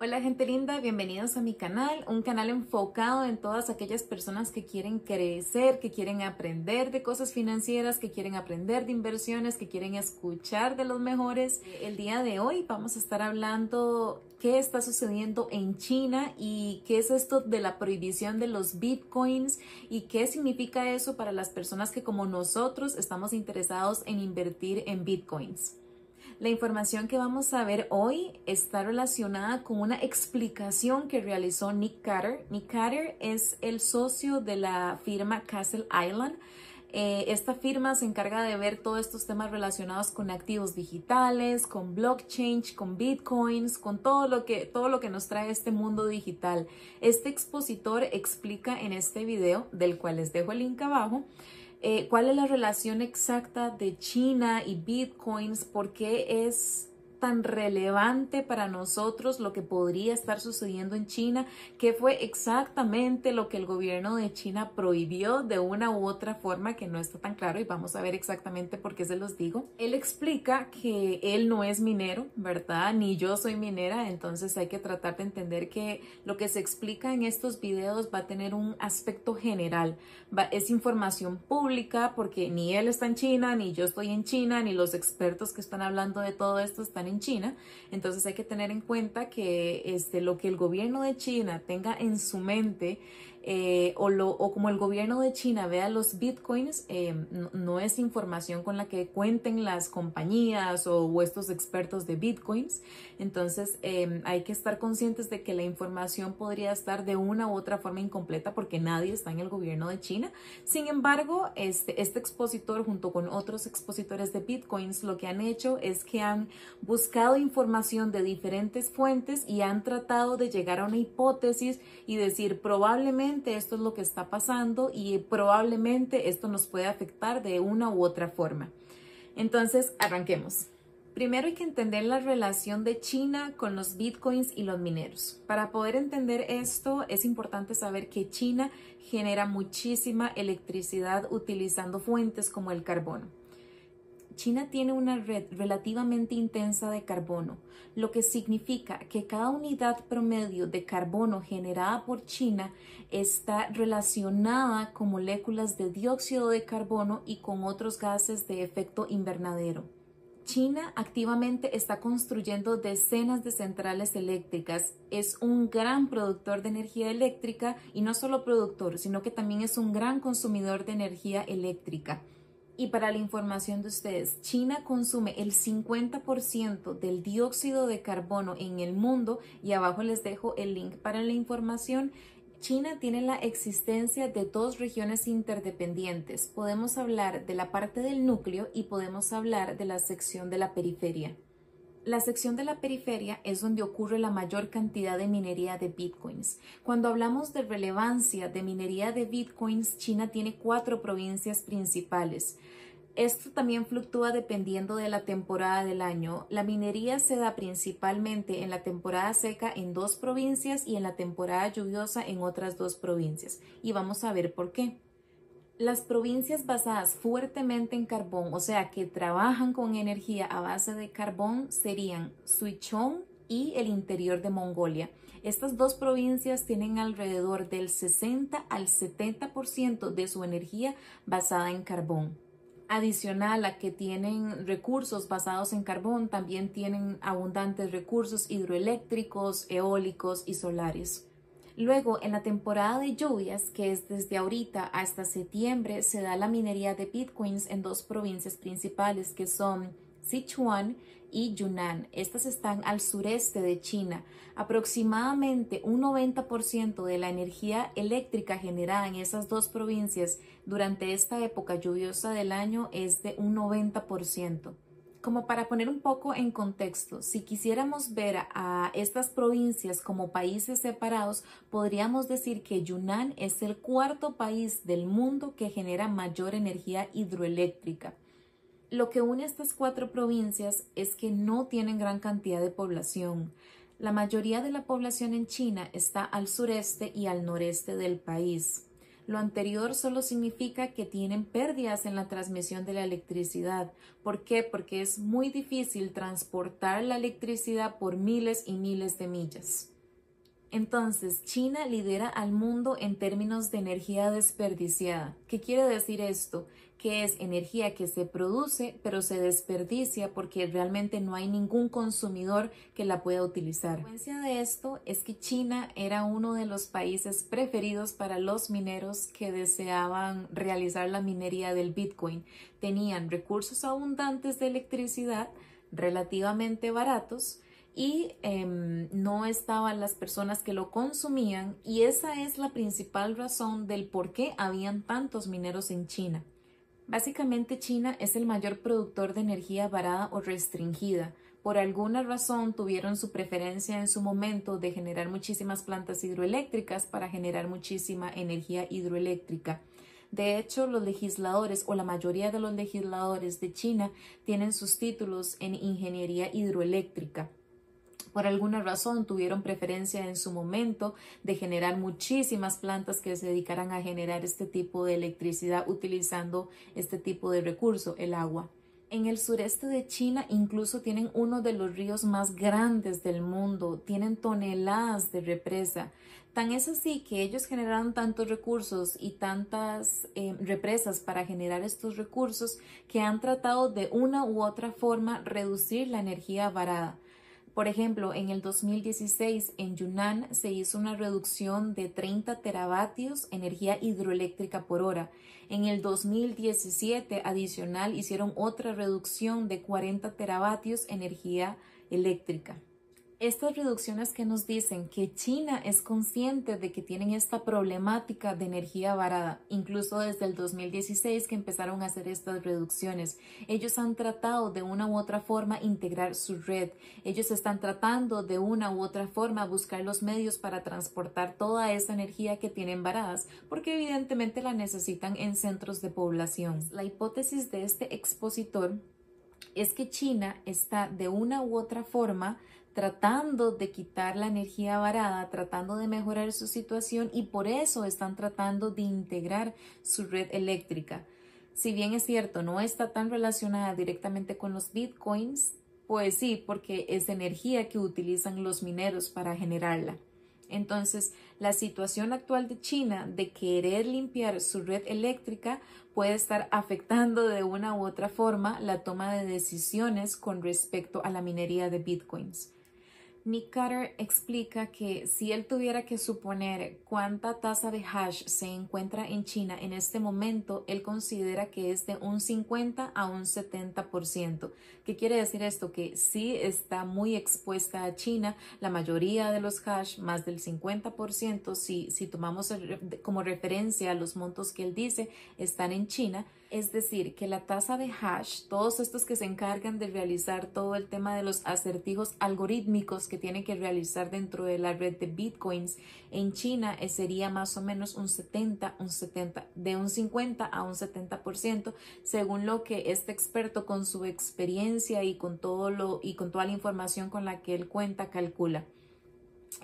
Hola gente linda, bienvenidos a mi canal, un canal enfocado en todas aquellas personas que quieren crecer, que quieren aprender de cosas financieras, que quieren aprender de inversiones, que quieren escuchar de los mejores. El día de hoy vamos a estar hablando qué está sucediendo en China y qué es esto de la prohibición de los bitcoins y qué significa eso para las personas que como nosotros estamos interesados en invertir en bitcoins. La información que vamos a ver hoy está relacionada con una explicación que realizó Nick Carter. Nick Carter es el socio de la firma Castle Island. Eh, esta firma se encarga de ver todos estos temas relacionados con activos digitales, con blockchain, con bitcoins, con todo lo que, todo lo que nos trae este mundo digital. Este expositor explica en este video, del cual les dejo el link abajo, eh, cuál es la relación exacta de China y bitcoins, por qué es tan relevante para nosotros lo que podría estar sucediendo en China, que fue exactamente lo que el gobierno de China prohibió de una u otra forma que no está tan claro y vamos a ver exactamente por qué se los digo. Él explica que él no es minero, ¿verdad? Ni yo soy minera, entonces hay que tratar de entender que lo que se explica en estos videos va a tener un aspecto general, es información pública porque ni él está en China, ni yo estoy en China, ni los expertos que están hablando de todo esto están en China. Entonces hay que tener en cuenta que este, lo que el gobierno de China tenga en su mente eh, o, como el gobierno de China vea los bitcoins, eh, no, es información con la que cuenten las compañías o, estos expertos de bitcoins. Entonces eh, hay que estar conscientes de que la información podría estar de una u otra forma incompleta porque nadie está en el gobierno de China. Sin embargo, este, este expositor junto con otros expositores de bitcoins lo que han hecho es que han buscado información de diferentes fuentes y han tratado de llegar a una hipótesis y decir probablemente esto es lo que está pasando y probablemente esto nos puede afectar de una u otra forma. Entonces, arranquemos. Primero hay que entender la relación de China con los bitcoins y los mineros. Para poder entender esto es importante saber que China genera muchísima electricidad utilizando fuentes como el carbono. China tiene una red relativamente intensa de carbono, lo que significa que cada unidad promedio de carbono generada por China está relacionada con moléculas de dióxido de carbono y con otros gases de efecto invernadero. China activamente está construyendo decenas de centrales eléctricas, es un gran productor de energía eléctrica y no solo productor, sino que también es un gran consumidor de energía eléctrica. Y para la información de ustedes, China consume el 50% del dióxido de carbono en el mundo y abajo les dejo el link para la información. China tiene la existencia de dos regiones interdependientes. Podemos hablar de la parte del núcleo y podemos hablar de la sección de la periferia. La sección de la periferia es donde ocurre la mayor cantidad de minería de bitcoins. Cuando hablamos de relevancia de minería de bitcoins, China tiene cuatro provincias principales. Esto también fluctúa dependiendo de la temporada del año. La minería se da principalmente en la temporada seca en dos provincias y en la temporada lluviosa en otras dos provincias. Y vamos a ver por qué. Las provincias basadas fuertemente en carbón, o sea, que trabajan con energía a base de carbón, serían Sichuan y el interior de Mongolia. Estas dos provincias tienen alrededor del 60 al 70% de su energía basada en carbón. Adicional a que tienen recursos basados en carbón, también tienen abundantes recursos hidroeléctricos, eólicos y solares. Luego, en la temporada de lluvias, que es desde ahorita hasta septiembre, se da la minería de bitcoins en dos provincias principales que son Sichuan y Yunnan. Estas están al sureste de China. Aproximadamente un 90% de la energía eléctrica generada en esas dos provincias durante esta época lluviosa del año es de un 90% como para poner un poco en contexto, si quisiéramos ver a estas provincias como países separados, podríamos decir que Yunnan es el cuarto país del mundo que genera mayor energía hidroeléctrica. Lo que une estas cuatro provincias es que no tienen gran cantidad de población. La mayoría de la población en China está al sureste y al noreste del país. Lo anterior solo significa que tienen pérdidas en la transmisión de la electricidad. ¿Por qué? Porque es muy difícil transportar la electricidad por miles y miles de millas. Entonces, China lidera al mundo en términos de energía desperdiciada. ¿Qué quiere decir esto? Que es energía que se produce pero se desperdicia porque realmente no hay ningún consumidor que la pueda utilizar. La consecuencia de esto es que China era uno de los países preferidos para los mineros que deseaban realizar la minería del Bitcoin. Tenían recursos abundantes de electricidad relativamente baratos y em, no estaban las personas que lo consumían y esa es la principal razón del por qué habían tantos mineros en China. Básicamente China es el mayor productor de energía varada o restringida. Por alguna razón tuvieron su preferencia en su momento de generar muchísimas plantas hidroeléctricas para generar muchísima energía hidroeléctrica. De hecho, los legisladores o la mayoría de los legisladores de China tienen sus títulos en ingeniería hidroeléctrica por alguna razón tuvieron preferencia en su momento de generar muchísimas plantas que se dedicaran a generar este tipo de electricidad utilizando este tipo de recurso, el agua. En el sureste de China incluso tienen uno de los ríos más grandes del mundo, tienen toneladas de represa. Tan es así que ellos generaron tantos recursos y tantas eh, represas para generar estos recursos que han tratado de una u otra forma reducir la energía varada. Por ejemplo, en el 2016 en Yunnan se hizo una reducción de 30 teravatios energía hidroeléctrica por hora. En el 2017 adicional hicieron otra reducción de 40 teravatios energía eléctrica estas reducciones que nos dicen que China es consciente de que tienen esta problemática de energía varada, incluso desde el 2016 que empezaron a hacer estas reducciones. Ellos han tratado de una u otra forma integrar su red. Ellos están tratando de una u otra forma buscar los medios para transportar toda esa energía que tienen varadas, porque evidentemente la necesitan en centros de población. La hipótesis de este expositor es que China está de una u otra forma tratando de quitar la energía varada, tratando de mejorar su situación y por eso están tratando de integrar su red eléctrica. Si bien es cierto, no está tan relacionada directamente con los bitcoins, pues sí, porque es energía que utilizan los mineros para generarla. Entonces, la situación actual de China de querer limpiar su red eléctrica puede estar afectando de una u otra forma la toma de decisiones con respecto a la minería de bitcoins. Nick Carter explica que si él tuviera que suponer cuánta tasa de hash se encuentra en China en este momento, él considera que es de un 50 a un 70%. ¿Qué quiere decir esto? Que sí está muy expuesta a China. La mayoría de los hash, más del 50%, si, si tomamos como referencia los montos que él dice, están en China. Es decir, que la tasa de hash, todos estos que se encargan de realizar todo el tema de los acertijos algorítmicos que tiene que realizar dentro de la red de bitcoins en China eh, sería más o menos un 70, un 70, de un 50 a un 70%, según lo que este experto con su experiencia y con todo lo y con toda la información con la que él cuenta calcula.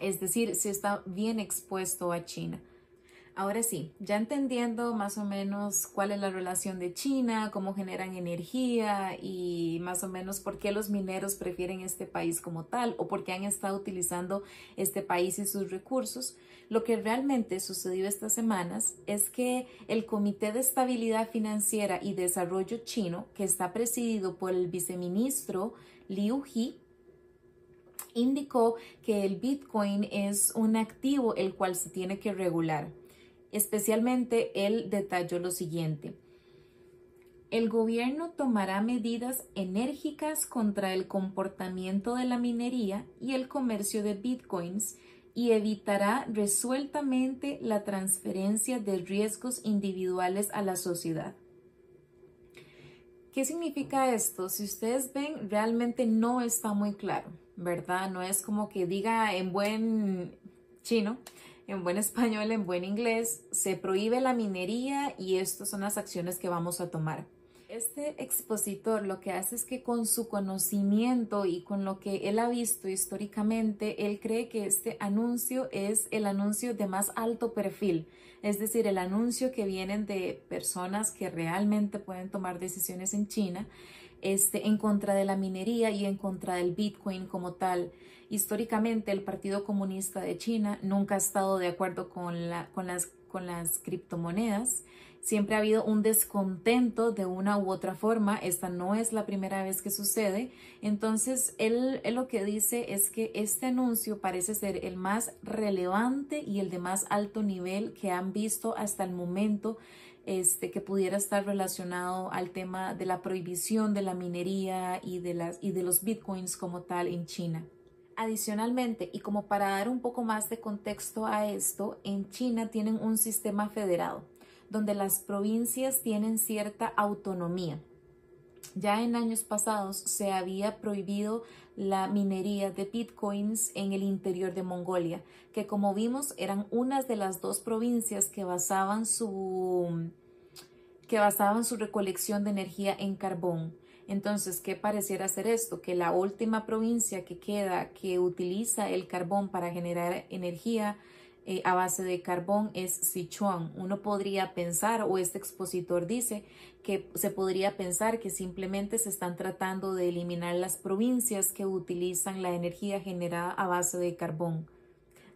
Es decir, si está bien expuesto a China. Ahora sí, ya entendiendo más o menos cuál es la relación de China, cómo generan energía y más o menos por qué los mineros prefieren este país como tal o por qué han estado utilizando este país y sus recursos, lo que realmente sucedió estas semanas es que el Comité de Estabilidad Financiera y Desarrollo chino, que está presidido por el viceministro Liu He, indicó que el Bitcoin es un activo el cual se tiene que regular. Especialmente él detalló lo siguiente. El gobierno tomará medidas enérgicas contra el comportamiento de la minería y el comercio de bitcoins y evitará resueltamente la transferencia de riesgos individuales a la sociedad. ¿Qué significa esto? Si ustedes ven, realmente no está muy claro, ¿verdad? No es como que diga en buen chino, en buen español, en buen inglés, se prohíbe la minería y estas son las acciones que vamos a tomar. Este expositor lo que hace es que con su conocimiento y con lo que él ha visto históricamente, él cree que este anuncio es el anuncio de más alto perfil, es decir, el anuncio que vienen de personas que realmente pueden tomar decisiones en China este, en contra de la minería y en contra del Bitcoin como tal. Históricamente, el Partido Comunista de China nunca ha estado de acuerdo con, la, con, las, con las criptomonedas Siempre ha habido un descontento de una u otra forma. Esta no es la primera vez que sucede. Entonces, él, lo que dice es que este anuncio parece ser el más relevante y el de más alto nivel que han visto hasta el momento este, que pudiera estar relacionado al tema de la prohibición de la minería y de, las, y de los bitcoins como tal en China. Adicionalmente, y como para dar un poco más de contexto a esto, en China tienen un sistema federado donde las provincias tienen cierta autonomía. Ya en años pasados se había prohibido la minería de bitcoins en el interior de Mongolia, que como vimos eran unas de las dos provincias que basaban su que basaban su recolección de energía en carbón. Entonces, ¿qué pareciera ser esto? Que la última provincia que queda que utiliza el carbón para generar energía eh, a base de carbón es Sichuan. Uno podría pensar, o este expositor dice, que se podría pensar que simplemente se están tratando de eliminar las provincias que utilizan la energía generada a base de carbón.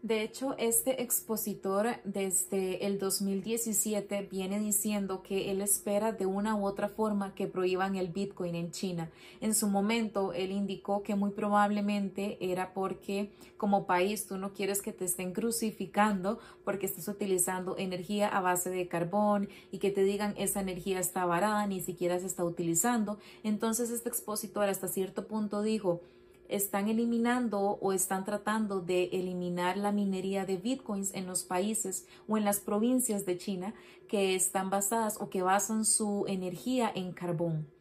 De hecho, este expositor desde el 2017 viene diciendo que él espera de una u otra forma que prohíban el Bitcoin en China. En su momento, él indicó que muy probablemente era porque como país tú no quieres que te estén crucificando porque estás utilizando energía a base de carbón y que te digan esa energía está varada, ni siquiera se está utilizando. Entonces, este expositor hasta cierto punto dijo, están eliminando o están tratando de eliminar la minería de bitcoins en los países o en las provincias de China que están basadas o que basan su energía en carbón.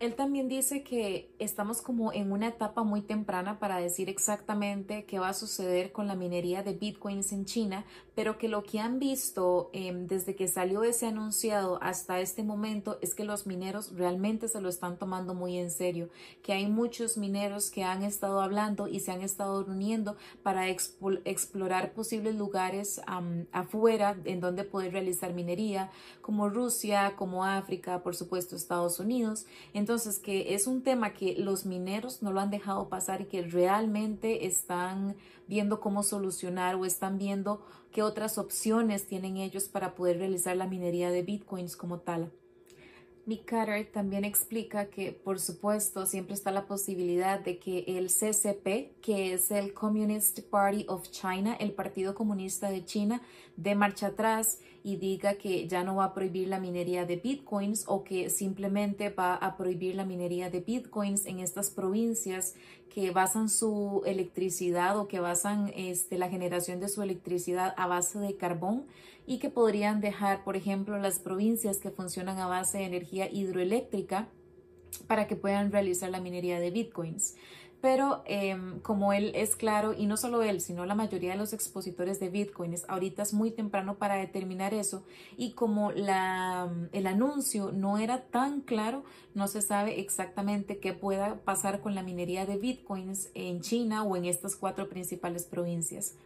Él también dice que estamos como en una etapa muy temprana para decir exactamente qué va a suceder con la minería de bitcoins en China, pero que lo que han visto em, desde que salió ese anunciado hasta este momento es que los mineros realmente se lo están tomando muy en serio, que hay muchos mineros que han estado hablando y se han estado reuniendo para explorar posibles lugares afuera en donde poder realizar minería, como Rusia, como África, por supuesto Estados Unidos. Entonces, que es un tema que los mineros no lo han dejado pasar y que realmente están viendo cómo solucionar o están viendo qué otras opciones tienen ellos para poder realizar la minería de bitcoins como tal. Nick Carter también explica que, por supuesto, siempre está la posibilidad de que el CCP, que es el Communist Party of China, el Partido Comunista de China, dé marcha atrás y diga que ya no va a prohibir la minería de bitcoins o que simplemente va a prohibir la minería de bitcoins en estas provincias que basan su electricidad o que basan este, la generación de su electricidad a base de carbón y que podrían dejar, por ejemplo, las provincias que funcionan a base de energía hidroeléctrica para que puedan realizar la minería de bitcoins. Pero em, como él es claro, y no solo él, sino la mayoría de los expositores de bitcoins, ahorita es muy temprano para determinar eso. Y como la, el anuncio no era tan claro, no se sabe exactamente qué pueda pasar con la minería de bitcoins en China o en estas cuatro principales provincias.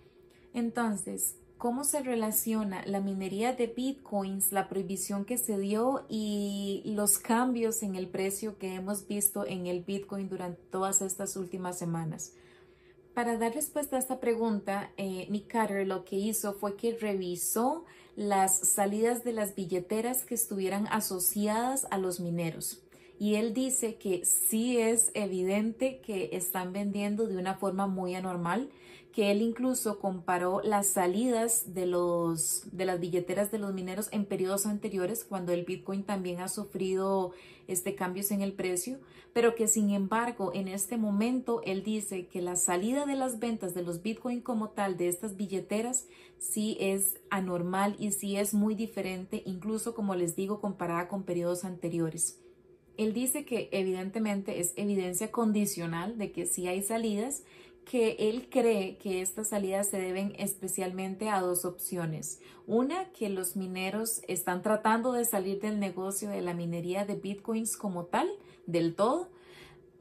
Entonces, cómo se relaciona la minería de bitcoins, la prohibición que se dio y los cambios en el precio que hemos visto en el bitcoin durante todas estas últimas semanas. Para dar respuesta a esta pregunta, eh, Nick Carter lo que hizo fue que revisó las salidas de las billeteras que estuvieran asociadas a los mineros. Y él dice que sí es evidente que están vendiendo de una forma muy anormal que él incluso comparó las salidas de, los, de las billeteras de los mineros en periodos anteriores, cuando el Bitcoin también ha sufrido este, cambios en el precio, pero que sin embargo en este momento él dice que la salida de las ventas de los Bitcoin como tal de estas billeteras sí es anormal y sí es muy diferente, incluso como les digo, comparada con periodos anteriores. Él dice que evidentemente es evidencia condicional de que sí hay salidas, que él cree que estas salidas se deben especialmente a dos opciones. Una, que los mineros están tratando de salir del negocio de la minería de bitcoins como tal, del todo.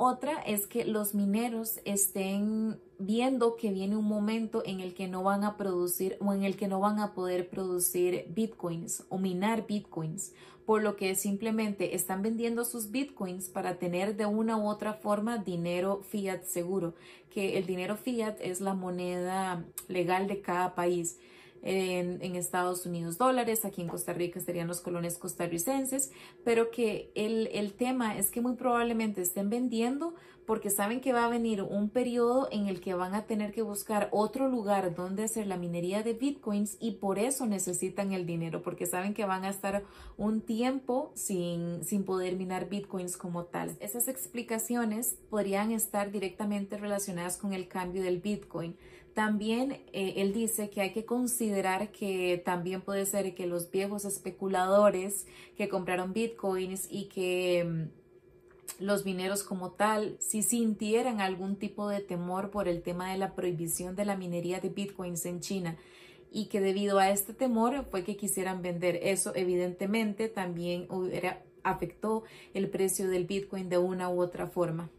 Otra es que los mineros estén viendo que viene un momento en el que no van a producir o en el que no van a poder producir bitcoins o minar bitcoins, por lo que simplemente están vendiendo sus bitcoins para tener de una u otra forma dinero fiat seguro, que el dinero fiat es la moneda legal de cada país en, Estados Unidos dólares, aquí en Costa Rica serían los colones costarricenses, pero que el, el tema es que muy probablemente estén vendiendo porque saben que va a venir un periodo en el que van a tener que buscar otro lugar donde hacer la minería de bitcoins y por eso necesitan el dinero, porque saben que van a estar un tiempo sin, sin poder minar bitcoins como tal. Esas explicaciones podrían estar directamente relacionadas con el cambio del bitcoin. También eh, él dice que hay que considerar que también puede ser que los viejos especuladores que compraron bitcoins y que mm, los mineros como tal, si sintieran algún tipo de temor por el tema de la prohibición de la minería de bitcoins en China y que debido a este temor fue que quisieran vender. Eso evidentemente también hubiera, afectó el precio del bitcoin de una u otra forma.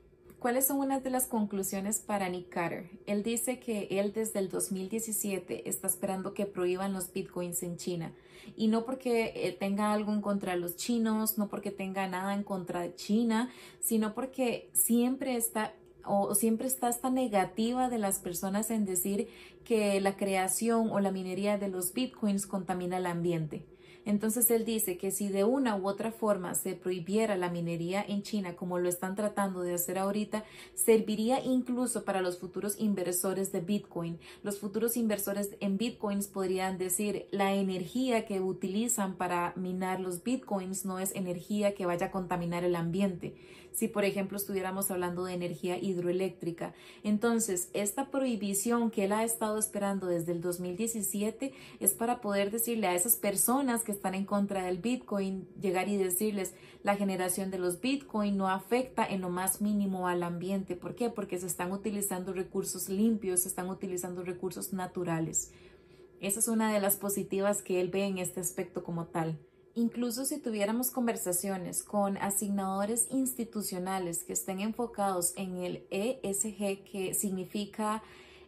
¿Cuáles son unas de las conclusiones para Nick Carter? Él dice que él desde el 2017 está esperando que prohíban los bitcoins en China. Y no porque eh, tenga algo en contra de los chinos, no porque tenga nada en contra de China, sino porque siempre está o siempre está esta negativa de las personas en decir que la creación o la minería de los bitcoins contamina el ambiente. Entonces él dice que si de una u otra forma se prohibiera la minería en China, como lo están tratando de hacer ahorita, serviría incluso para los futuros inversores de Bitcoin. Los futuros inversores en Bitcoins podrían decir la energía que utilizan para minar los Bitcoins no es energía que vaya a contaminar el ambiente si por ejemplo estuviéramos hablando de energía hidroeléctrica. Entonces, esta prohibición que él ha estado esperando desde el 2017 es para poder decirle a esas personas que están en contra del Bitcoin, llegar y decirles, la generación de los Bitcoin no afecta en lo más mínimo al ambiente. ¿Por qué? Porque se están utilizando recursos limpios, se están utilizando recursos naturales. Esa es una de las positivas que él ve en este aspecto como tal. Incluso si tuviéramos conversaciones con asignadores institucionales que estén enfocados en el ESG, que significa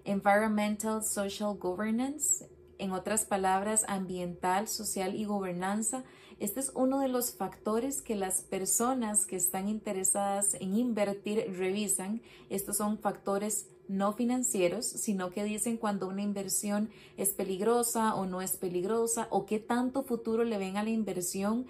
Environmental Social Governance, en otras palabras, ambiental, social y gobernanza, este es uno de los factores que las personas que están interesadas en invertir revisan. Estos son factores no financieros, sino que dicen cuando una inversión es peligrosa o no es peligrosa o qué tanto futuro le ven a la inversión,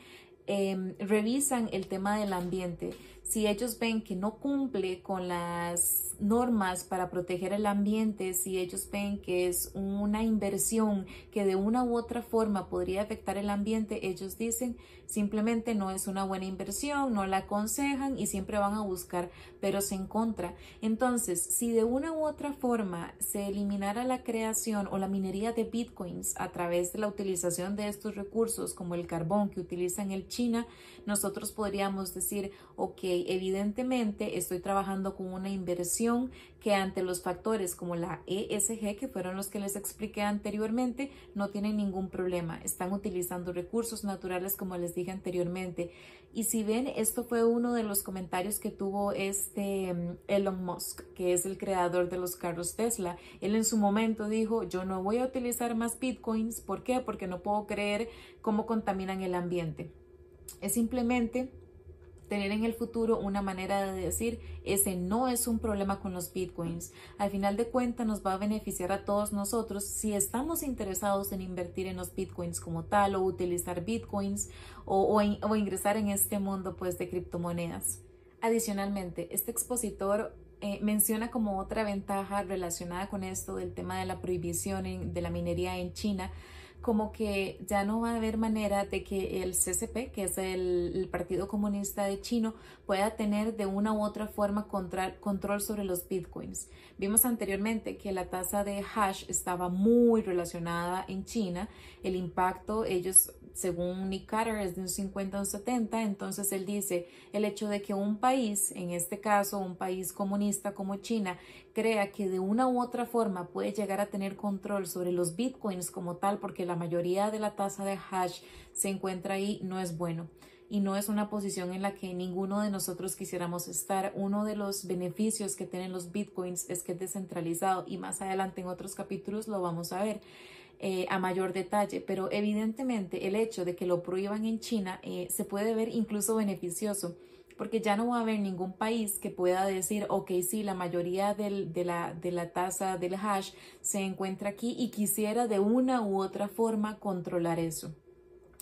em, revisan el tema del ambiente. Si ellos ven que no cumple con las normas para proteger el ambiente, si ellos ven que es una inversión que de una u otra forma podría afectar el ambiente, ellos dicen simplemente no es una buena inversión, no la aconsejan y siempre van a buscar peros en contra. Entonces, si de una u otra forma se eliminara la creación o la minería de bitcoins a través de la utilización de estos recursos como el carbón que utilizan el China, nosotros podríamos decir, ok, evidentemente estoy trabajando con una inversión que ante los factores como la ESG, que fueron los que les expliqué anteriormente, no tienen ningún problema. Están utilizando recursos naturales como les dije anteriormente. Y si ven, esto fue uno de los comentarios que tuvo este mm, Elon Musk, que es el creador de los carros Tesla. Él en su momento dijo, yo no voy a utilizar más bitcoins. ¿Por qué? Porque no puedo creer cómo contaminan el ambiente. Es simplemente tener en el futuro una manera de decir, ese no es un problema con los bitcoins. Al final de cuentas nos va a beneficiar a todos nosotros si estamos interesados en invertir en los bitcoins como tal o utilizar bitcoins o, ingresar en este mundo pues de criptomonedas. Adicionalmente, este expositor eh, menciona como otra ventaja relacionada con esto del tema de la prohibición de la minería en China, como que ya no va a haber manera de que el CCP, que es el, Partido Comunista de Chino, pueda tener de una u otra forma control sobre los bitcoins. Vimos anteriormente que la tasa de hash estaba muy relacionada en China, el impacto, ellos según Nick Carter es de un 50 a un 70, entonces él dice el hecho de que un país, en este caso un país comunista como China, crea que de una u otra forma puede llegar a tener control sobre los bitcoins como tal, porque la mayoría de la tasa de hash se encuentra ahí, no es bueno y no es una posición en la que ninguno de nosotros quisiéramos estar. Uno de los beneficios que tienen los bitcoins es que es descentralizado y más adelante en otros capítulos lo vamos a ver. Eh, a mayor detalle, pero evidentemente el hecho de que lo prohíban en China eh, se puede ver incluso beneficioso porque ya no va a haber ningún país que pueda decir, ok, sí, la mayoría de, la, de la tasa del hash se encuentra aquí y quisiera de una u otra forma controlar eso.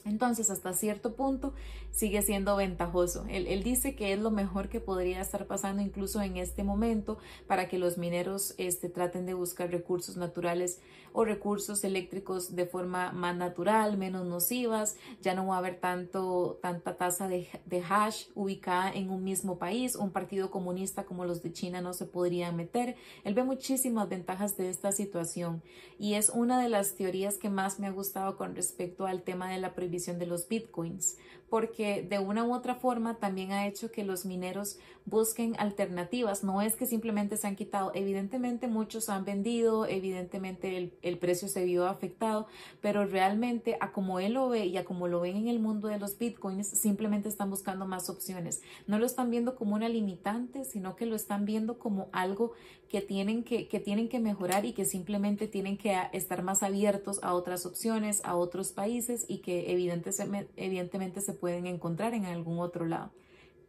Entonces, hasta cierto punto, sigue siendo ventajoso. Él, dice que es lo mejor que podría estar pasando incluso en este momento para que los mineros este, traten de buscar recursos naturales o recursos eléctricos de forma más natural, menos nocivas. Ya no va a haber tanto, tanta tasa de, de hash ubicada en un mismo país. Un partido comunista como los de China no se podría meter. Él ve muchísimas ventajas de esta situación y es una de las teorías que más me ha gustado con respecto al tema de la prohibición de los bitcoins, porque de una u otra forma también ha hecho que los mineros busquen alternativas. No es que simplemente se han quitado, evidentemente muchos han vendido, evidentemente el, precio se vio afectado, pero realmente a como él lo ve y a como lo ven en el mundo de los bitcoins, simplemente están buscando más opciones. No lo están viendo como una limitante, sino que lo están viendo como algo que tienen que, que tienen que mejorar y que simplemente tienen que estar más abiertos a otras opciones, a otros países y que evidentemente, evidentemente se pueden encontrar en algún otro lado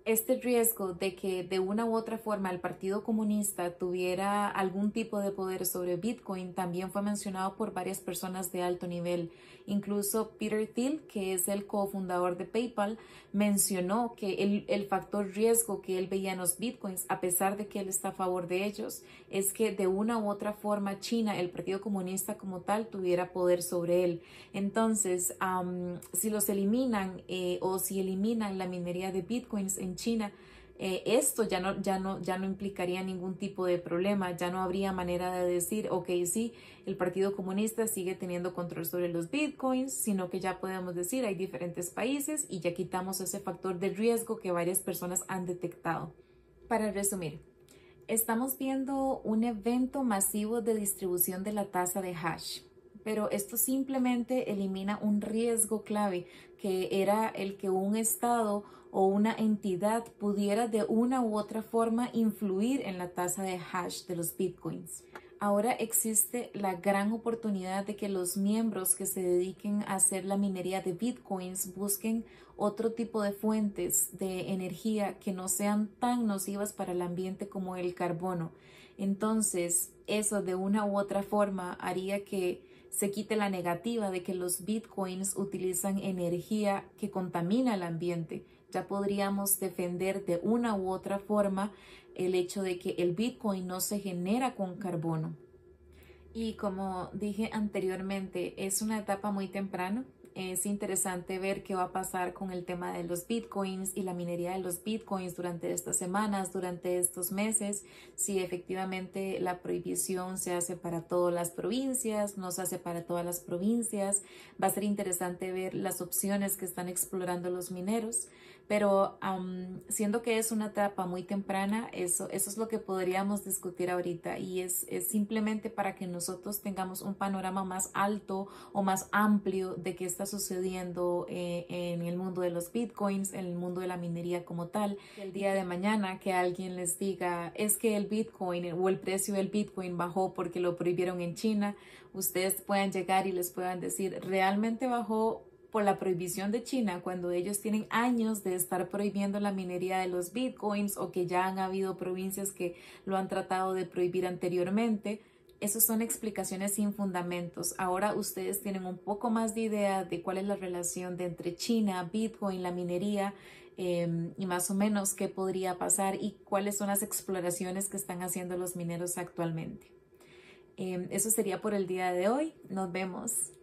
este riesgo de que de una u otra forma el Partido Comunista tuviera algún tipo de poder sobre Bitcoin también fue mencionado por varias personas de alto nivel. Incluso Peter Thiel, que es el cofundador de PayPal, mencionó que el, el factor riesgo que él veía en los Bitcoins, a pesar de que él está a favor de ellos, es que de una u otra forma China, el Partido Comunista como tal, tuviera poder sobre él. Entonces, si los eliminan eh, o si eliminan la minería de Bitcoins en China, eh, esto ya no, ya, no, ya no implicaría ningún tipo de problema, ya no habría manera de decir, ok, sí, el Partido Comunista sigue teniendo control sobre los bitcoins, sino que ya podemos decir, hay diferentes países y ya quitamos ese factor de riesgo que varias personas han detectado. Para resumir, estamos viendo un evento masivo de distribución de la tasa de hash pero esto simplemente elimina un riesgo clave que era el que un Estado o una entidad pudiera de una u otra forma influir en la tasa de hash de los bitcoins. Ahora existe la gran oportunidad de que los miembros que se dediquen a hacer la minería de bitcoins busquen otro tipo de fuentes de energía que no sean tan nocivas para el ambiente como el carbono. Entonces, eso de una u otra forma haría que se quite la negativa de que los bitcoins utilizan energía que contamina el ambiente ya podríamos defender de una u otra forma el hecho de que el Bitcoin no se genera con carbono. Y como dije anteriormente, es una etapa muy temprana es interesante ver qué va a pasar con el tema de los bitcoins y la minería de los bitcoins durante estas semanas, durante estos meses, si efectivamente la prohibición se hace para todas las provincias, no se hace para todas las provincias. Va a ser interesante ver las opciones que están explorando los mineros, pero siendo que es una etapa muy temprana, eso, eso es lo que podríamos discutir ahorita y es, es simplemente para que nosotros tengamos un panorama más alto o más amplio de qué está sucediendo eh, en el mundo de los bitcoins, en el mundo de la minería como tal. El día de mañana que alguien les diga es que el bitcoin o el precio del bitcoin bajó porque lo prohibieron en China, ustedes puedan llegar y les puedan decir realmente bajó por la prohibición de China cuando ellos tienen años de estar prohibiendo la minería de los bitcoins o que ya han habido provincias que lo han tratado de prohibir anteriormente esas son explicaciones sin fundamentos. Ahora ustedes tienen un poco más de idea de cuál es la relación de entre China, Bitcoin, la minería em, y más o menos qué podría pasar y cuáles son las exploraciones que están haciendo los mineros actualmente. Em, eso sería por el día de hoy. Nos vemos.